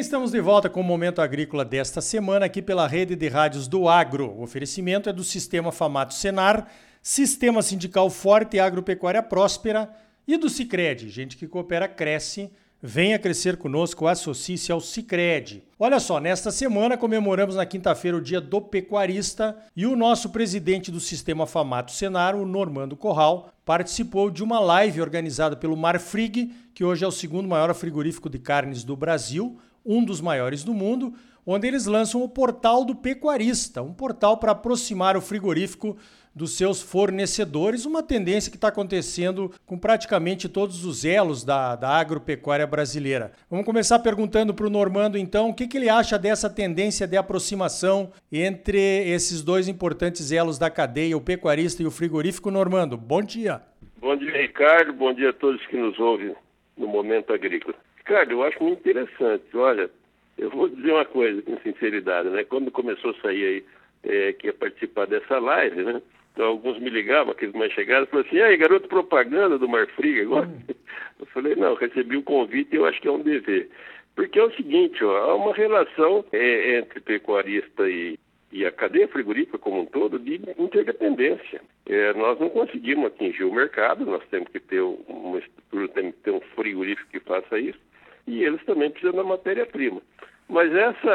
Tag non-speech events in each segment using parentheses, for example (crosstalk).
estamos de volta com o Momento Agrícola desta semana aqui pela rede de rádios do Agro. O oferecimento é do Sistema Famato Senar, Sistema Sindical Forte e Agropecuária Próspera e do Cicred. Gente que coopera, cresce. Venha crescer conosco, associe-se ao Cicred. Olha só, nesta semana comemoramos na quinta-feira o Dia do Pecuarista e o nosso presidente do Sistema Famato Senar, o Normando Corral, participou de uma live organizada pelo Marfrig, que hoje é o segundo maior frigorífico de carnes do Brasil, um dos maiores do mundo, onde eles lançam o Portal do Pecuarista, um portal para aproximar o frigorífico dos seus fornecedores, uma tendência que está acontecendo com praticamente todos os elos da, da agropecuária brasileira. Vamos começar perguntando para o Normando, então, o que, que ele acha dessa tendência de aproximação entre esses dois importantes elos da cadeia, o pecuarista e o frigorífico. Normando, bom dia. Bom dia, Ricardo. Bom dia a todos que nos ouvem no Momento Agrícola. Ricardo, eu acho muito interessante. Olha, eu vou dizer uma coisa com sinceridade, né? Quando começou a sair aí é, que ia participar dessa live, né? Então, alguns me ligavam, aqueles mais chegados, falaram assim, aí, garoto propaganda do Marfrig agora? Hum. (laughs) Eu falei, não, recebi o convite e eu acho que é um dever. Porque é o seguinte, ó, há uma relação é, entre pecuarista e, e a cadeia frigorífica como um todo de interdependência. É, nós não conseguimos atingir o mercado, nós temos que ter uma estrutura, temos que ter um frigorífico que faça isso, e eles também precisam da matéria-prima. Mas essa,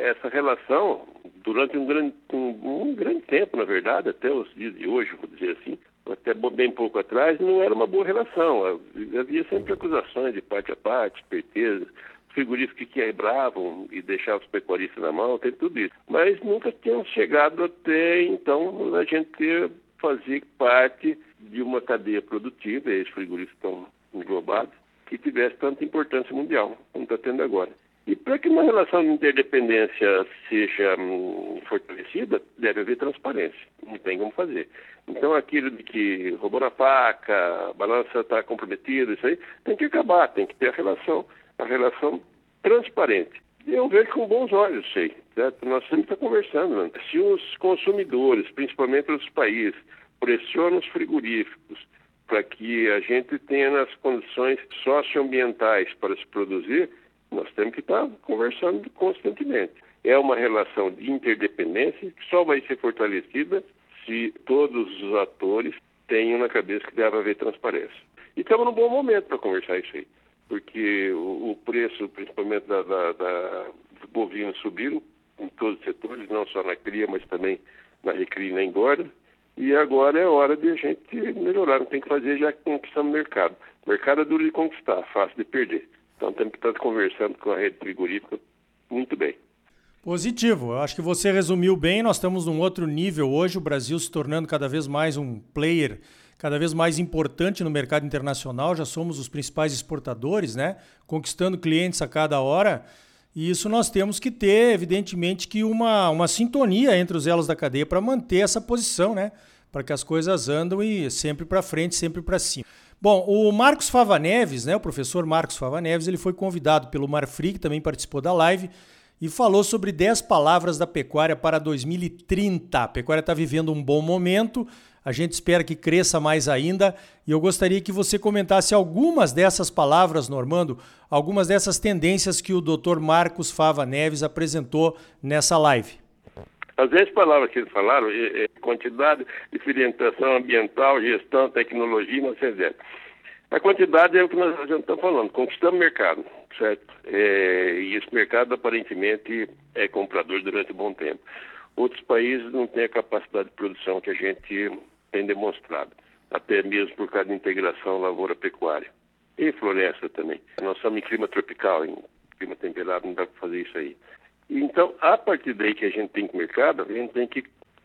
essa relação, durante um grande, um, um, grande tempo, na verdade, até os dias de hoje, vou dizer assim, até bem pouco atrás, não era uma boa relação. Havia sempre acusações de parte a parte, esperteza, frigoríficos que quebravam e deixavam os pecuaristas na mão, tem tudo isso. Mas nunca tinham chegado até então a gente fazer parte de uma cadeia produtiva, e esses frigoríficos estão englobados, que tivesse tanta importância mundial, como está tendo agora. E para que uma relação de interdependência seja hum, fortalecida, deve haver transparência. Não tem como fazer. Então, aquilo de que roubou na faca, a balança está comprometida, isso aí, tem que acabar, tem que ter a relação, a relação transparente. Eu vejo com bons olhos, sei. Certo? Nós sempre estamos conversando. Né? Se os consumidores, principalmente os países, pressionam os frigoríficos para que a gente tenha as condições socioambientais para se produzir, nós temos que estar conversando constantemente. É uma relação de interdependência que só vai ser fortalecida se todos os atores tenham na cabeça que deve haver transparência. E estamos num bom momento para conversar isso aí, porque o, preço, principalmente da, da, da, subiram em todos os setores, não só na cria, mas também na recria e na engorda. E agora é hora de a gente melhorar, não tem que fazer já que conquistamos o mercado. O mercado é duro de conquistar, fácil de perder. Então temos que estar conversando com a rede frigorífica muito bem. Positivo. Eu acho que você resumiu bem. Nós estamos num outro nível hoje, o Brasil se tornando cada vez mais um player cada vez mais importante no mercado internacional. Já somos os principais exportadores, né? Conquistando clientes a cada hora. E isso nós temos que ter, evidentemente, que uma, uma sintonia entre os elos da cadeia para manter essa posição, né? Para que as coisas andam e sempre para frente, sempre para cima. Bom, o Marcos Fava Neves, né, o professor Marcos Fava Neves, ele foi convidado pelo Marfrig, que também participou da live, e falou sobre 10 palavras da pecuária para 2030. A pecuária está vivendo um bom momento, a gente espera que cresça mais ainda, e eu gostaria que você comentasse algumas dessas palavras, Normando, algumas dessas tendências que o Dr. Marcos Fava Neves apresentou nessa live. As 10 palavras que eles falaram, é, é quantidade, diferenciação ambiental, gestão, tecnologia e uma série A quantidade é o que nós estamos falando, conquistamos mercado, certo? É, e esse mercado aparentemente é comprador durante um bom tempo. Outros países não têm a capacidade de produção que a gente tem demonstrado, até mesmo por causa da integração lavoura-pecuária. E floresta também. Nós estamos em clima tropical, em clima temperado, não dá para fazer isso aí. Então, a partir daí que a gente tem que mercado, a gente tem que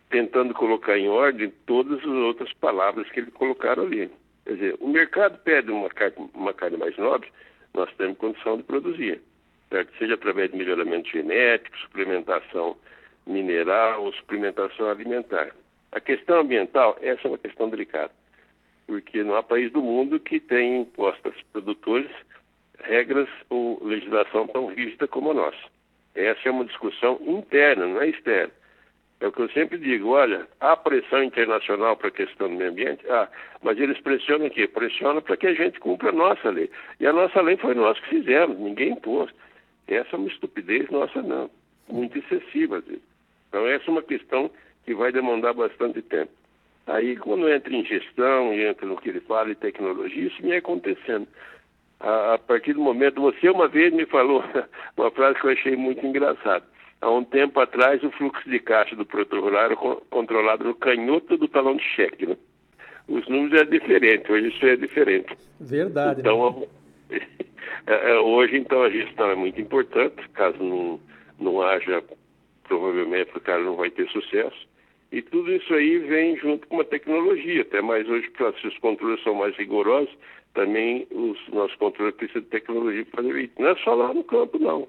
tentando colocar em ordem todas as outras palavras que eles colocaram ali. Quer dizer, o mercado pede uma carne, uma carne mais nobre, nós temos condição de produzir, certo? Seja através de melhoramento genético, suplementação mineral ou suplementação alimentar. A questão ambiental, essa é uma questão delicada, porque não há país do mundo que tenha impostas produtores regras ou legislação tão rígida como a nossa. Essa é uma discussão interna, não é externa. É o que eu sempre digo, olha, há pressão internacional para a questão do meio ambiente? Ah, mas eles pressionam o quê? Pressionam para que a gente cumpra a nossa lei. E a nossa lei foi nós que fizemos, ninguém impôs. Essa é uma estupidez nossa, não. Muito excessiva, às vezes. Então, essa é uma questão que vai demandar bastante tempo. Aí, quando entra em gestão e entra no que ele fala em tecnologia, isso vem acontecendo. A, a, partir do momento, você uma vez me falou (laughs) uma frase que eu achei muito engraçada. Há um tempo atrás, o fluxo de caixa do produtor era controlado no canhoto do talão de cheque. Né? Os números é diferente, hoje isso é diferente. Verdade. Então, né? (laughs) hoje, então, a gestão é muito importante, caso não, não haja, provavelmente o cara não vai ter sucesso. E tudo isso aí vem junto com uma tecnologia, até mais hoje, se os controles são mais rigorosos, também os nossos controles precisam de tecnologia para fazer isso. Não é só lá no campo, não,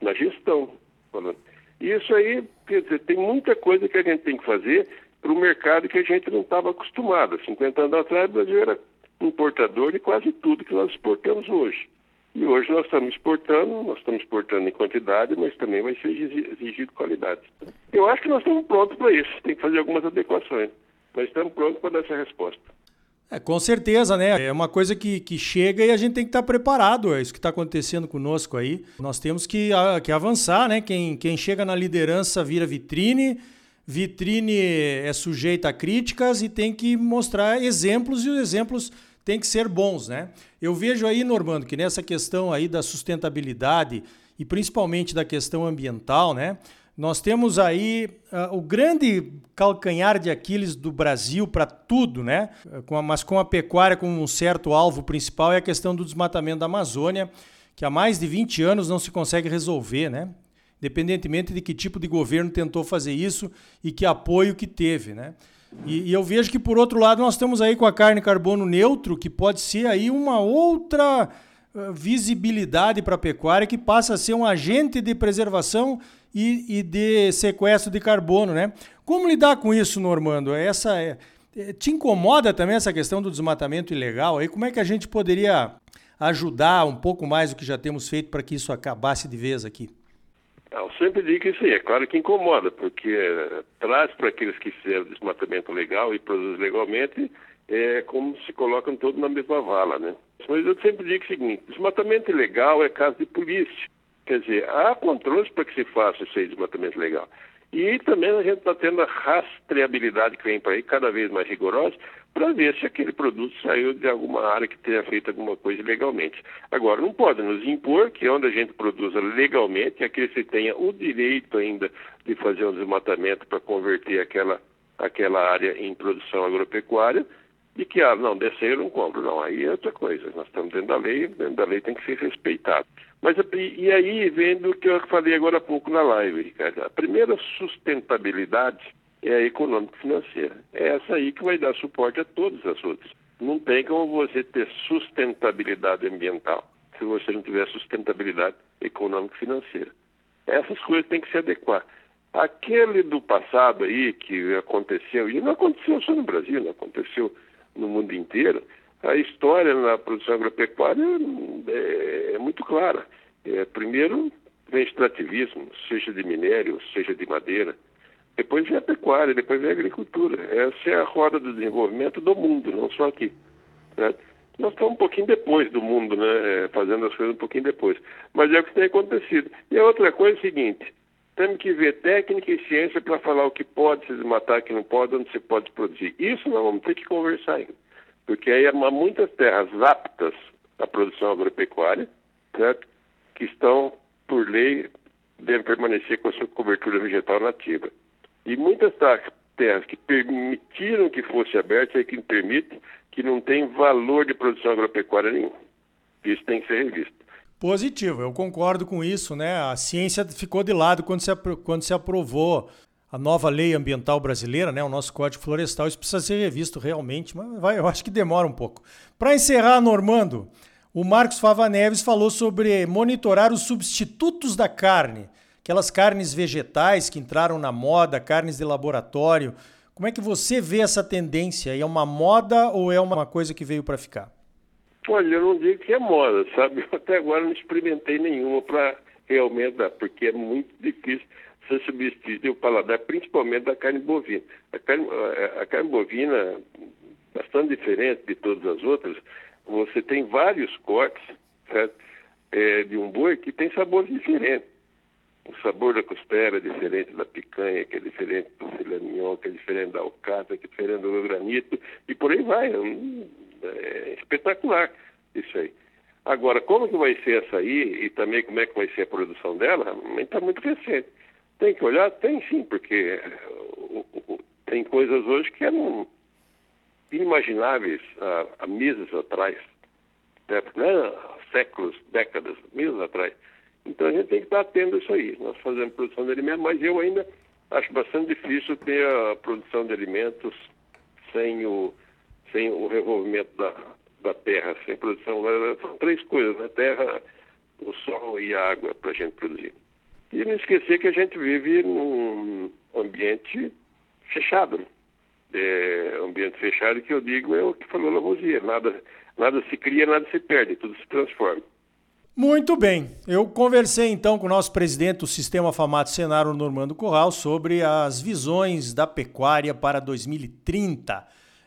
na gestão. Falando. E isso aí, quer dizer, tem muita coisa que a gente tem que fazer para o mercado que a gente não estava acostumado. 50 anos atrás, o Brasil era importador de quase tudo que nós exportamos hoje. E hoje nós estamos exportando, nós estamos exportando em quantidade, mas também vai ser exigido qualidade. Eu acho que nós estamos prontos para isso, tem que fazer algumas adequações. Mas estamos prontos para dar essa resposta. É, com certeza, né? É uma coisa que, que chega e a gente tem que estar preparado. É isso que está acontecendo conosco aí. Nós temos que, a, que avançar, né? Quem, quem chega na liderança vira vitrine. Vitrine é sujeita a críticas e tem que mostrar exemplos e os exemplos tem que ser bons, né? Eu vejo aí, Normando, que nessa questão aí da sustentabilidade e principalmente da questão ambiental, né? Nós temos aí uh, o grande calcanhar de Aquiles do Brasil para tudo, né? Com a, mas com a pecuária como um certo alvo principal é a questão do desmatamento da Amazônia, que há mais de 20 anos não se consegue resolver, né? Independentemente de que tipo de governo tentou fazer isso e que apoio que teve, né? E, e, eu vejo que, por outro lado, nós temos aí com a carne carbono neutro, que pode ser aí uma outra uh, visibilidade para a pecuária, que passa a ser um agente de preservação e, e, de sequestro de carbono, né? Como lidar com isso, Normando? Essa é, é, te incomoda também essa questão do desmatamento ilegal? Aí como é que a gente poderia ajudar um pouco mais do que já temos feito para que isso acabasse de vez aqui? Eu sempre digo que sim, é claro que incomoda, porque traz para aqueles que fizeram desmatamento legal e produzem legalmente, é como se colocam todos na mesma vala, né? Mas eu sempre digo o seguinte, desmatamento ilegal é caso de polícia. Quer dizer, há controles para que se faça esse desmatamento legal. E também a gente está tendo a rastreabilidade que vem para aí cada vez mais rigorosa para ver se aquele produto saiu de alguma área que tenha feito alguma coisa legalmente. Agora, não pode nos impor que onde a gente produza legalmente, aquele se tenha o direito ainda de fazer um desmatamento para converter aquela, aquela área em produção agropecuária, e que, ah, não, desse eu não compro. Não, aí é outra coisa. Nós estamos dentro da lei, dentro da lei tem que ser respeitado. Mas, e aí vem do que eu falei agora há pouco na live, Ricardo. A primeira sustentabilidade é a econômico-financeira. É essa aí que vai dar suporte a todas as outras. Não tem como você ter sustentabilidade ambiental se você não tiver sustentabilidade econômico-financeira. Essas coisas têm que se adequar. Aquele do passado aí que aconteceu, e não aconteceu só no Brasil, não aconteceu no mundo inteiro, a história na produção agropecuária é, é muito clara. É, primeiro vem extrativismo, seja de minério, seja de madeira. Depois vem a pecuária, depois vem a agricultura. Essa é a roda do desenvolvimento do mundo, não só aqui. Né? Nós estamos um pouquinho depois do mundo, né? É, fazendo as coisas um pouquinho depois. Mas é o que tem acontecido. E a outra coisa é a seguinte: temos que ver técnica e ciência para falar o que pode se desmatar, o que não pode, onde se pode produzir. Isso nós vamos ter que conversar ainda. Porque aí há muitas terras aptas à produção agropecuária, certo? que estão, por lei, devem permanecer com a sua cobertura vegetal nativa. E muitas terras que permitiram que fosse aberta, é que permite, que não tem valor de produção agropecuária nenhum. Isso tem que ser revisto. Positivo, eu concordo com isso, né? A ciência ficou de lado quando se, quando se aprovou a nova lei ambiental brasileira, né? O nosso Código Florestal, isso precisa ser revisto realmente, mas vai, eu acho que demora um pouco. Para encerrar, Normando, o Marcos Fava Neves falou sobre monitorar os substitutos da carne, aquelas carnes vegetais que entraram na moda, carnes de laboratório. Como é que você vê essa tendência? É uma moda ou é uma coisa que veio para ficar? Olha, eu não digo que é moda, sabe? Eu até agora não experimentei nenhuma para realmente dar, porque é muito difícil você substituir o paladar, principalmente da carne bovina. A carne, a carne bovina, bastante diferente de todas as outras, você tem vários cortes, é, de um boi que tem sabores diferentes. O sabor da costela é diferente da picanha, que é diferente do filé mignon, que é diferente da alcatra, que é diferente do granito, e por aí vai. É, é espetacular isso aí. Agora, como que vai ser essa aí e também como é que vai ser a produção dela, está muito recente. Tem que olhar? Tem sim, porque tem coisas hoje que eram inimagináveis há, há meses atrás, né? né? séculos, décadas, meses atrás. Então a gente tem que estar atento a isso aí. Nós fazemos produção de alimentos, mas eu ainda acho bastante difícil ter a produção de alimentos sem o, sem o revolvimento da, da terra, sem produção. São três coisas, né? Terra, o sol e a água para a gente produzir. E não esquecer que a gente vive num ambiente fechado. É, ambiente fechado que eu digo é o que falou Lavoisier, nada, nada se cria, nada se perde, tudo se transforma. Muito bem. Eu conversei então com o nosso presidente do Sistema Famato Senaro, Normando Corral, sobre as visões da pecuária para 2030,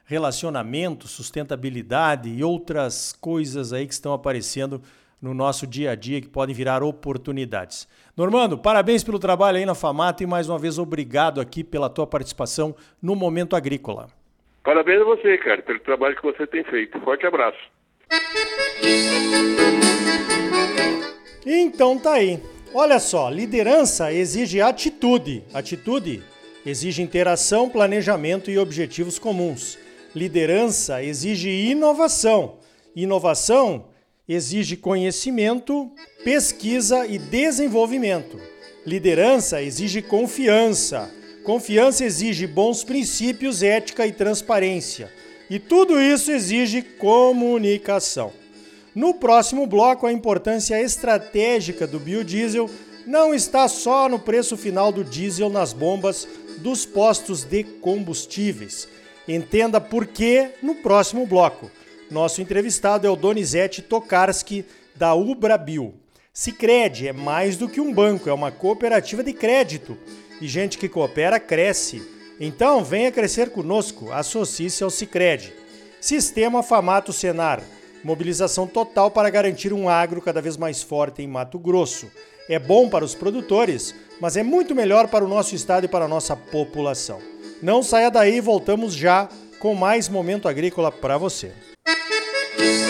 relacionamento, sustentabilidade e outras coisas aí que estão aparecendo no nosso dia a dia que podem virar oportunidades. Normando, parabéns pelo trabalho aí na Famato e mais uma vez obrigado aqui pela tua participação no Momento Agrícola. Parabéns a você, cara, pelo trabalho que você tem feito. Forte abraço. Então tá aí. Olha só, liderança exige atitude. Atitude exige interação, planejamento e objetivos comuns. Liderança exige inovação. Inovação exige conhecimento, pesquisa e desenvolvimento. Liderança exige confiança. Confiança exige bons princípios, ética e transparência. E tudo isso exige comunicação. No próximo bloco, a importância estratégica do biodiesel não está só no preço final do diesel nas bombas dos postos de combustíveis. Entenda por que no próximo bloco. Nosso entrevistado é o Donizete Tokarski, da Ubrabil. Sicredi é mais do que um banco, é uma cooperativa de crédito. E gente que coopera cresce. Então, venha crescer conosco, associe-se ao Sicredi. Sistema Famato Senar Mobilização total para garantir um agro cada vez mais forte em Mato Grosso. É bom para os produtores, mas é muito melhor para o nosso estado e para a nossa população. Não saia daí, voltamos já com mais momento agrícola para você. Música